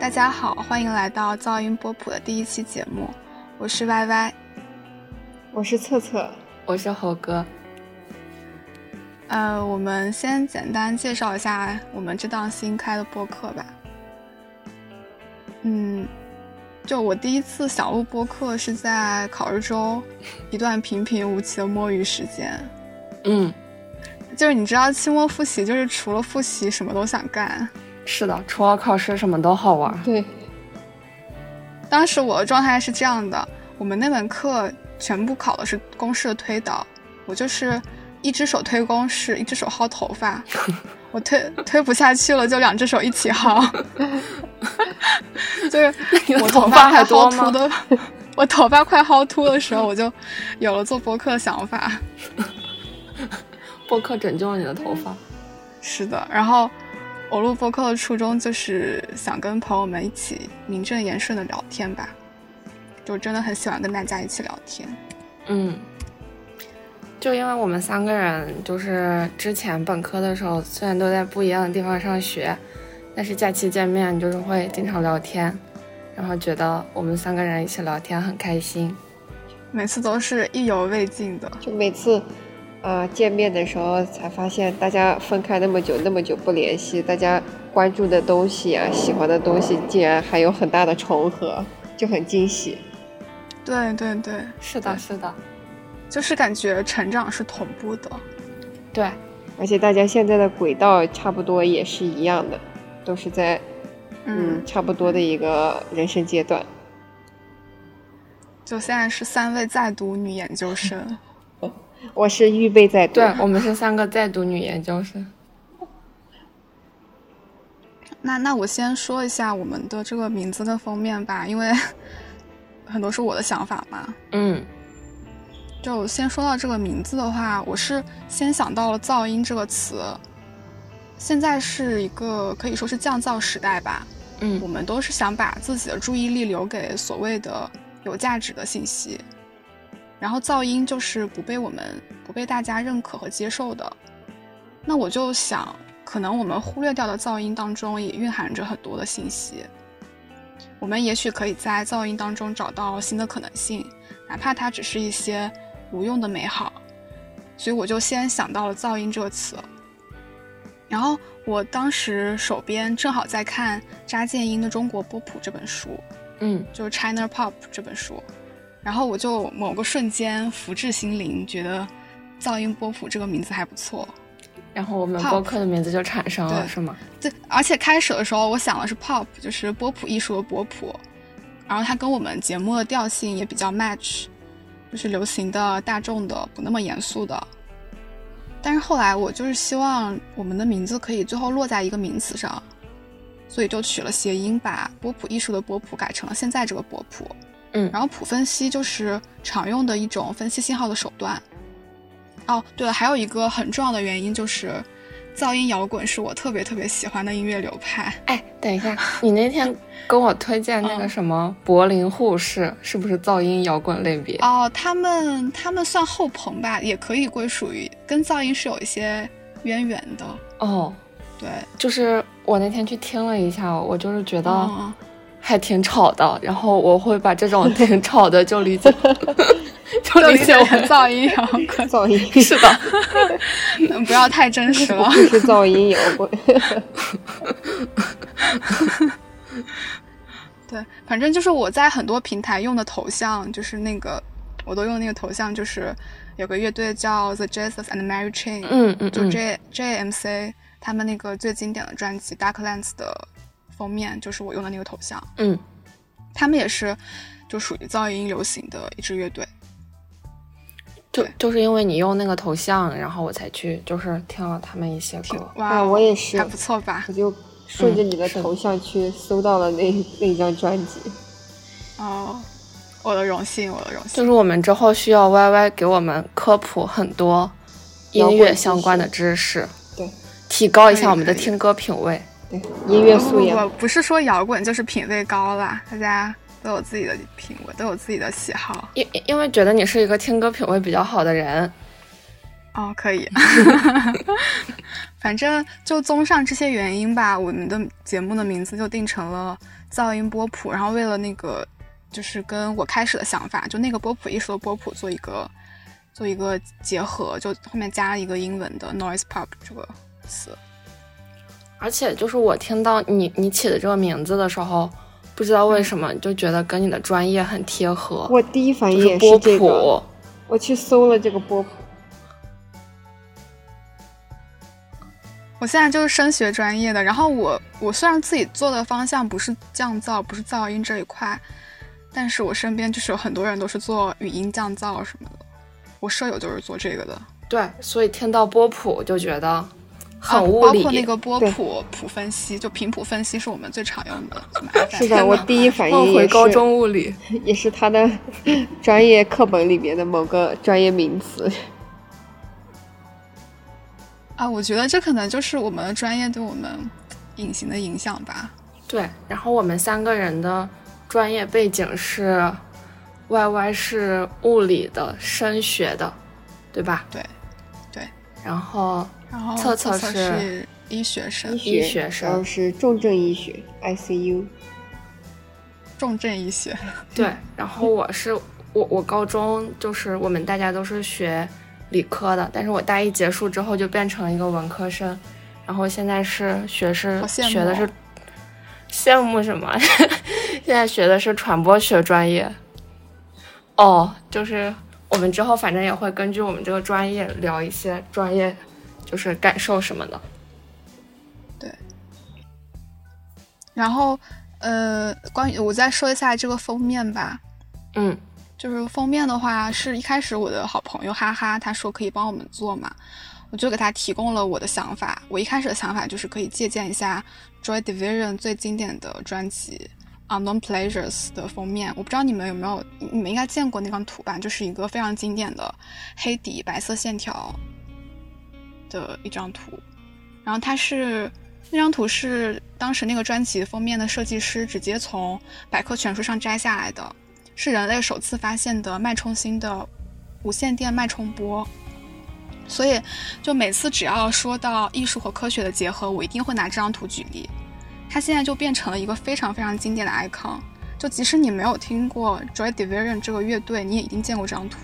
大家好，欢迎来到噪音波普的第一期节目，我是 Y Y，我是策策，我是猴哥。呃，我们先简单介绍一下我们这档新开的播客吧。嗯，就我第一次想录播客是在考试周，一段平平无奇的摸鱼时间。嗯，就是你知道期末复习，就是除了复习什么都想干。是的，除了考试什么都好玩。对，当时我的状态是这样的：我们那门课全部考的是公式的推导，我就是一只手推公式，一只手薅头发，我推推不下去了，就两只手一起薅。就是我头发还薅秃的，我头发快薅秃的时候，我就有了做博客的想法。博客拯救了你的头发。是的，然后。我录播客的初衷就是想跟朋友们一起名正言顺的聊天吧，就真的很喜欢跟大家一起聊天。嗯，就因为我们三个人就是之前本科的时候，虽然都在不一样的地方上学，但是假期见面就是会经常聊天，然后觉得我们三个人一起聊天很开心，每次都是意犹未尽的，就每次。呃，见面的时候才发现，大家分开那么久，那么久不联系，大家关注的东西啊，喜欢的东西，竟然还有很大的重合，就很惊喜。对对对，是的，是的，就是感觉成长是同步的。对，而且大家现在的轨道差不多也是一样的，都是在嗯差不多的一个人生阶段。就现在是三位在读女研究生。我是预备在读，对我们是三个在读女研究生。那那我先说一下我们的这个名字的封面吧，因为 很多是我的想法嘛。嗯，就先说到这个名字的话，我是先想到了“噪音”这个词。现在是一个可以说是降噪时代吧。嗯，我们都是想把自己的注意力留给所谓的有价值的信息。然后噪音就是不被我们不被大家认可和接受的，那我就想，可能我们忽略掉的噪音当中也蕴含着很多的信息，我们也许可以在噪音当中找到新的可能性，哪怕它只是一些无用的美好，所以我就先想到了噪音这个词。然后我当时手边正好在看扎建英的《中国波普》这本书，嗯，就是《China Pop》这本书。然后我就某个瞬间福至心灵，觉得“噪音波普”这个名字还不错，然后我们播客的名字就产生了，是吗？对，而且开始的时候我想的是 “pop”，就是波普艺术的波普，然后它跟我们节目的调性也比较 match，就是流行的、大众的，不那么严肃的。但是后来我就是希望我们的名字可以最后落在一个名词上，所以就取了谐音，把波普艺术的波普改成了现在这个波普。嗯，然后谱分析就是常用的一种分析信号的手段。哦，对了，还有一个很重要的原因就是，噪音摇滚是我特别特别喜欢的音乐流派。哎，等一下，你那天跟我推荐那个什么柏林护士，是不是噪音摇滚类别？哦，他们他们算后朋吧，也可以归属于跟噪音是有一些渊源的。哦，对，就是我那天去听了一下，我就是觉得。还挺吵的，然后我会把这种挺吵 的就理解，就理解为噪音摇滚。噪音是的，不要太真实了。是噪音摇滚。对，反正就是我在很多平台用的头像，就是那个我都用那个头像，就是有个乐队叫 The Jesus and Mary Chain，嗯嗯，就 J J M C 他们那个最经典的专辑 Darklands 的。封面就是我用的那个头像，嗯，他们也是就属于噪音流行的一支乐队，就就是因为你用那个头像，然后我才去就是听了他们一些歌，哇，我也是，还不错吧？我就顺着你的头像去搜到了那那张专辑，哦，我的荣幸，我的荣幸，就是我们之后需要 Y Y 给我们科普很多音乐相关的知识，对，提高一下我们的听歌品味。音乐素养我不是说摇滚就是品味高啦，大家都有自己的品味，都有自己的喜好。因因为觉得你是一个听歌品味比较好的人，哦，可以。反正就综上这些原因吧，我们的节目的名字就定成了噪音波普。然后为了那个，就是跟我开始的想法，就那个波普艺术的波普做一个做一个结合，就后面加了一个英文的 noise pop 这个词。而且就是我听到你你起的这个名字的时候，不知道为什么就觉得跟你的专业很贴合。我第一反应也是这个，我去搜了这个波普。我现在就是声学专业的，然后我我虽然自己做的方向不是降噪，不是噪音这一块，但是我身边就是有很多人都是做语音降噪什么的。我舍友就是做这个的。对，所以听到波普就觉得很物理。包括那个波谱谱分析，就频谱分析是我们最常用的。是的，我第一反应 也是高中物理，也是他的 专业课本里面的某个专业名词。啊，我觉得这可能就是我们的专业对我们隐形的影响吧。对，然后我们三个人的专业背景是，Y Y 是物理的、声学的，对吧？对，对。然后，然后测测是医学生，医学生，然后是重症医学 I C U，重症医学。对，然后我是我我高中就是我们大家都是学。理科的，但是我大一结束之后就变成了一个文科生，然后现在是学是学的是 羡慕什么？现在学的是传播学专业。哦，就是我们之后反正也会根据我们这个专业聊一些专业，就是感受什么的。对。然后，呃，关于我再说一下这个封面吧。嗯。就是封面的话，是一开始我的好朋友哈哈他说可以帮我们做嘛，我就给他提供了我的想法。我一开始的想法就是可以借鉴一下 Joy Division 最经典的专辑《Unknown Pleasures》的封面。我不知道你们有没有，你们应该见过那张图吧？就是一个非常经典的黑底白色线条的一张图。然后它是那张图是当时那个专辑封面的设计师直接从百科全书上摘下来的。是人类首次发现的脉冲星的无线电脉冲波，所以就每次只要说到艺术和科学的结合，我一定会拿这张图举例。它现在就变成了一个非常非常经典的 icon，就即使你没有听过 Joy Division 这个乐队，你也一定见过这张图。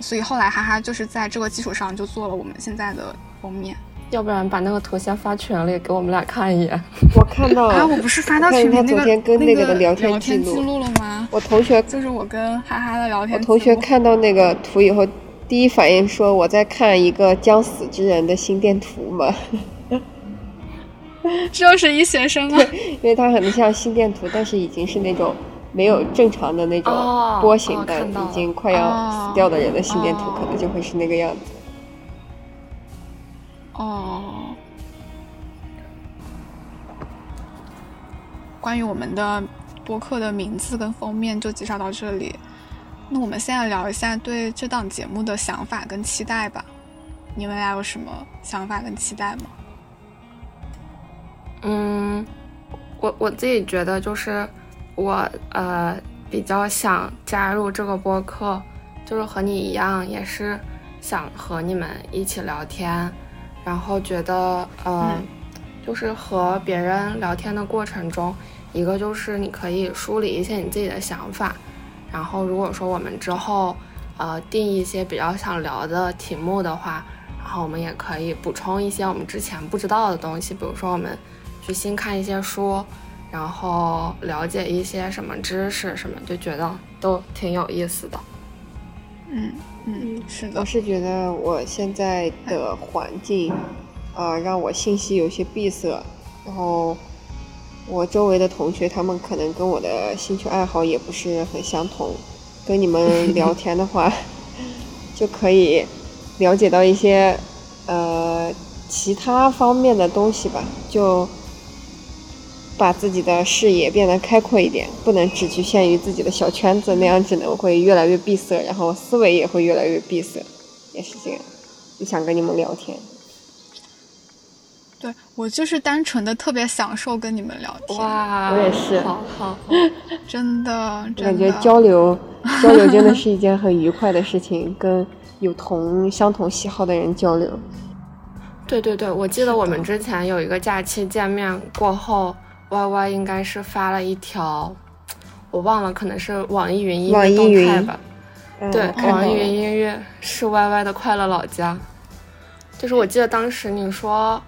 所以后来哈哈就是在这个基础上就做了我们现在的封面。要不然把那个头像发群里给我们俩看一眼。我看到了，啊，我不是发到群里那个昨天跟那个的聊天记录了吗？我同学就是我跟哈哈的聊天。我同学看到那个图以后，第一反应说我在看一个将死之人的心电图嘛。这就是医学生吗？因为他很像心电图，但是已经是那种没有正常的那种波形的，已经快要死掉的人的心电图，可能就会是那个样子。哦，关于我们的播客的名字跟封面就介绍到这里。那我们现在聊一下对这档节目的想法跟期待吧。你们俩有什么想法跟期待吗？嗯，我我自己觉得就是我呃比较想加入这个播客，就是和你一样，也是想和你们一起聊天。然后觉得，嗯，就是和别人聊天的过程中，一个就是你可以梳理一些你自己的想法，然后如果说我们之后，呃，定一些比较想聊的题目的话，然后我们也可以补充一些我们之前不知道的东西，比如说我们去新看一些书，然后了解一些什么知识什么，就觉得都挺有意思的。嗯。嗯，是的，我是觉得我现在的环境，呃，让我信息有些闭塞，然后我周围的同学他们可能跟我的兴趣爱好也不是很相同，跟你们 聊天的话，就可以了解到一些呃其他方面的东西吧，就。把自己的视野变得开阔一点，不能只局限于自己的小圈子，那样只能会越来越闭塞，然后思维也会越来越闭塞，也是这样。就想跟你们聊天。对我就是单纯的特别享受跟你们聊天。哇，我也是，好好，真的，感觉交流交流真的是一件很愉快的事情，跟有同相同喜好的人交流。对对对，我记得我们之前有一个假期见面过后，Y Y 应该是发了一条，我忘了，可能是网易云音乐动态吧。对，网易云音乐是 Y Y 的快乐老家。就是我记得当时你说，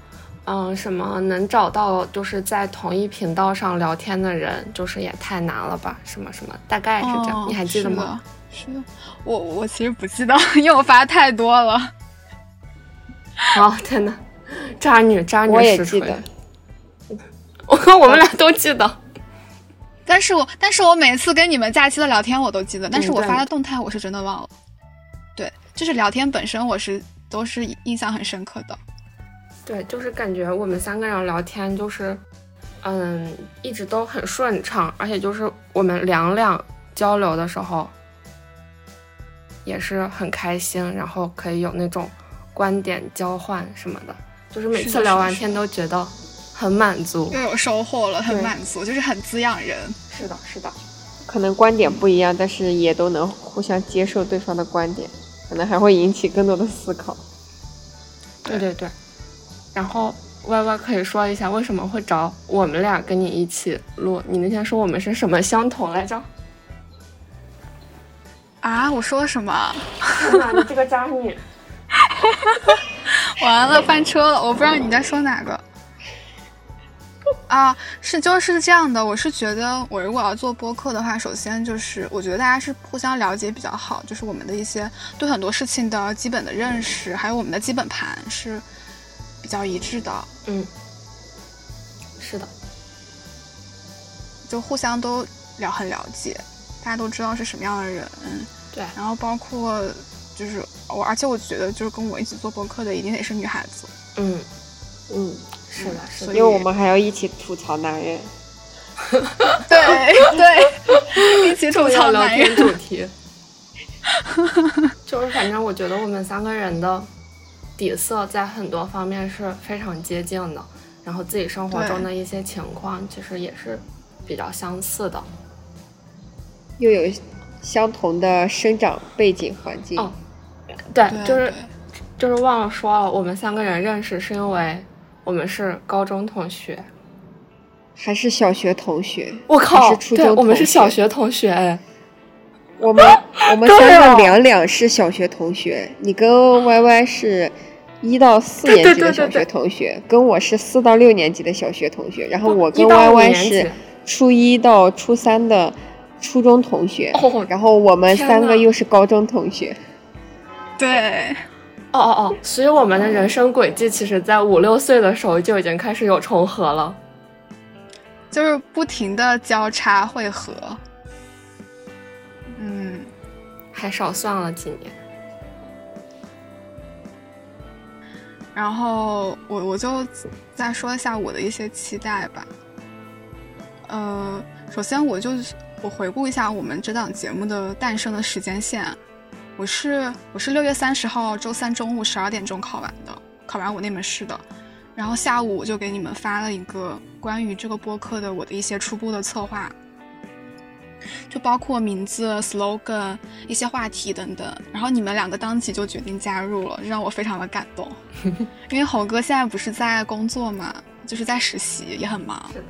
嗯，什么能找到就是在同一频道上聊天的人，就是也太难了吧？什么什么，大概是这样，你还记得吗？是的，我我其实不记得，因为我发太多了。好，天呐，渣女，渣女，我也记得。我 看我们俩都记得，但是我，但是我每次跟你们假期的聊天我都记得，但是我发的动态我是真的忘了。对，就是聊天本身我是都是印象很深刻的。对，就是感觉我们三个人聊天就是，嗯，一直都很顺畅，而且就是我们两两交流的时候，也是很开心，然后可以有那种。观点交换什么的，就是每次聊完天都觉得很满足，又有收获了，很满足，就是很滋养人。是的，是的，可能观点不一样，但是也都能互相接受对方的观点，可能还会引起更多的思考。对对对，然后 Y Y 可以说一下为什么会找我们俩跟你一起录？你那天说我们是什么相同来着？啊，我说什么？你这个渣女！完了，翻车了！我不知道你在说哪个 啊？是就是这样的，我是觉得，我如果要做播客的话，首先就是我觉得大家是互相了解比较好，就是我们的一些对很多事情的基本的认识，还有我们的基本盘是比较一致的。嗯，是的，就互相都了很了解，大家都知道是什么样的人。对，然后包括。就是我，而且我觉得，就是跟我一起做播客的，一定得是女孩子。嗯嗯，是的，是的，因为我们还要一起吐槽男人。对 对，一起吐槽聊天主题。就是反正我觉得我们三个人的底色在很多方面是非常接近的，然后自己生活中的一些情况其实也是比较相似的，又有相同的生长背景环境。对，就是就是忘了说了，我们三个人认识是因为我们是高中同学，还是小学同学？我靠，是初中我们是小学同学哎。我们我们三个两两是小学同学，你跟 Y Y 是一到四年级的小学同学，跟我是四到六年级的小学同学，然后我跟 Y Y 是初一到初三的初中同学，然后我们三个又是高中同学。对，哦哦哦，所以我们的人生轨迹，其实在五六岁的时候就已经开始有重合了，就是不停的交叉汇合。嗯，还少算了几年。然后我我就再说一下我的一些期待吧。呃，首先我就我回顾一下我们这档节目的诞生的时间线。我是我是六月三十号周三中午十二点钟考完的，考完我那门试的，然后下午我就给你们发了一个关于这个播客的我的一些初步的策划，就包括名字、slogan、一些话题等等。然后你们两个当即就决定加入了，让我非常的感动。因为猴哥现在不是在工作嘛，就是在实习，也很忙。是的。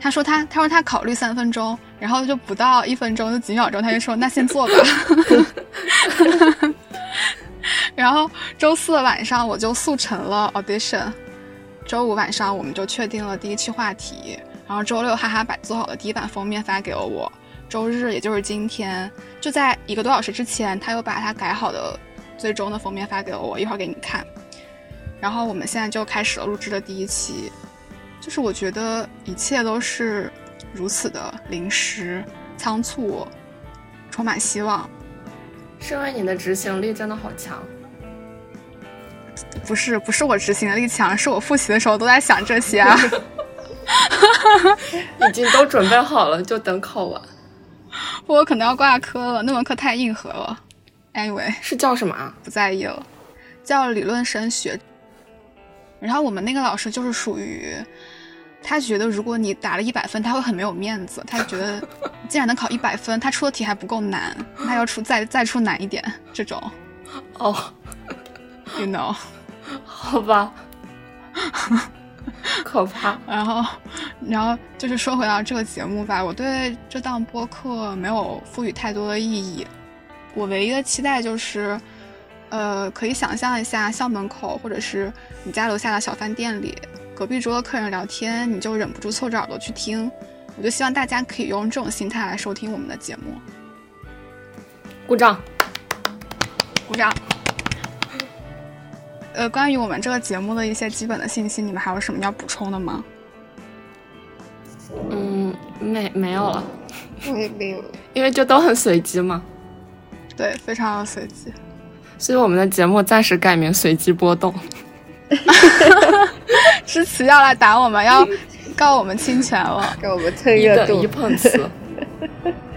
他说他他说他考虑三分钟，然后就不到一分钟，就几秒钟，他就说那先做吧。然后周四晚上我就速成了 audition，周五晚上我们就确定了第一期话题，然后周六哈哈把做好的第一版封面发给了我，周日也就是今天就在一个多小时之前，他又把他改好的最终的封面发给了我，一会儿给你们看。然后我们现在就开始了录制的第一期。就是我觉得一切都是如此的临时、仓促，充满希望。是因为你的执行力真的好强？不是，不是我执行力强，是我复习的时候都在想这些啊。已经都准备好了，就等考完。我可能要挂科了，那门课太硬核了。Anyway，是叫什么啊？不在意了，叫理论升学。然后我们那个老师就是属于，他觉得如果你打了一百分，他会很没有面子。他觉得 既然能考一百分，他出的题还不够难，他要出再再出难一点这种。哦，you know，好吧，可怕。然后，然后就是说回到这个节目吧，我对这档播客没有赋予太多的意义。我唯一的期待就是，呃，可以想象一下校门口或者是你家楼下的小饭店里，隔壁桌的客人聊天，你就忍不住凑着耳朵去听。我就希望大家可以用这种心态来收听我们的节目。鼓掌，鼓掌。呃，关于我们这个节目的一些基本的信息，你们还有什么要补充的吗？嗯，没 没有了。我也没有，因为这都很随机嘛。对，非常的随机。所以我们的节目暂时改名“随机波动”。诗词要来打我们，要告我们侵权了，给我们蹭热度。一碰瓷。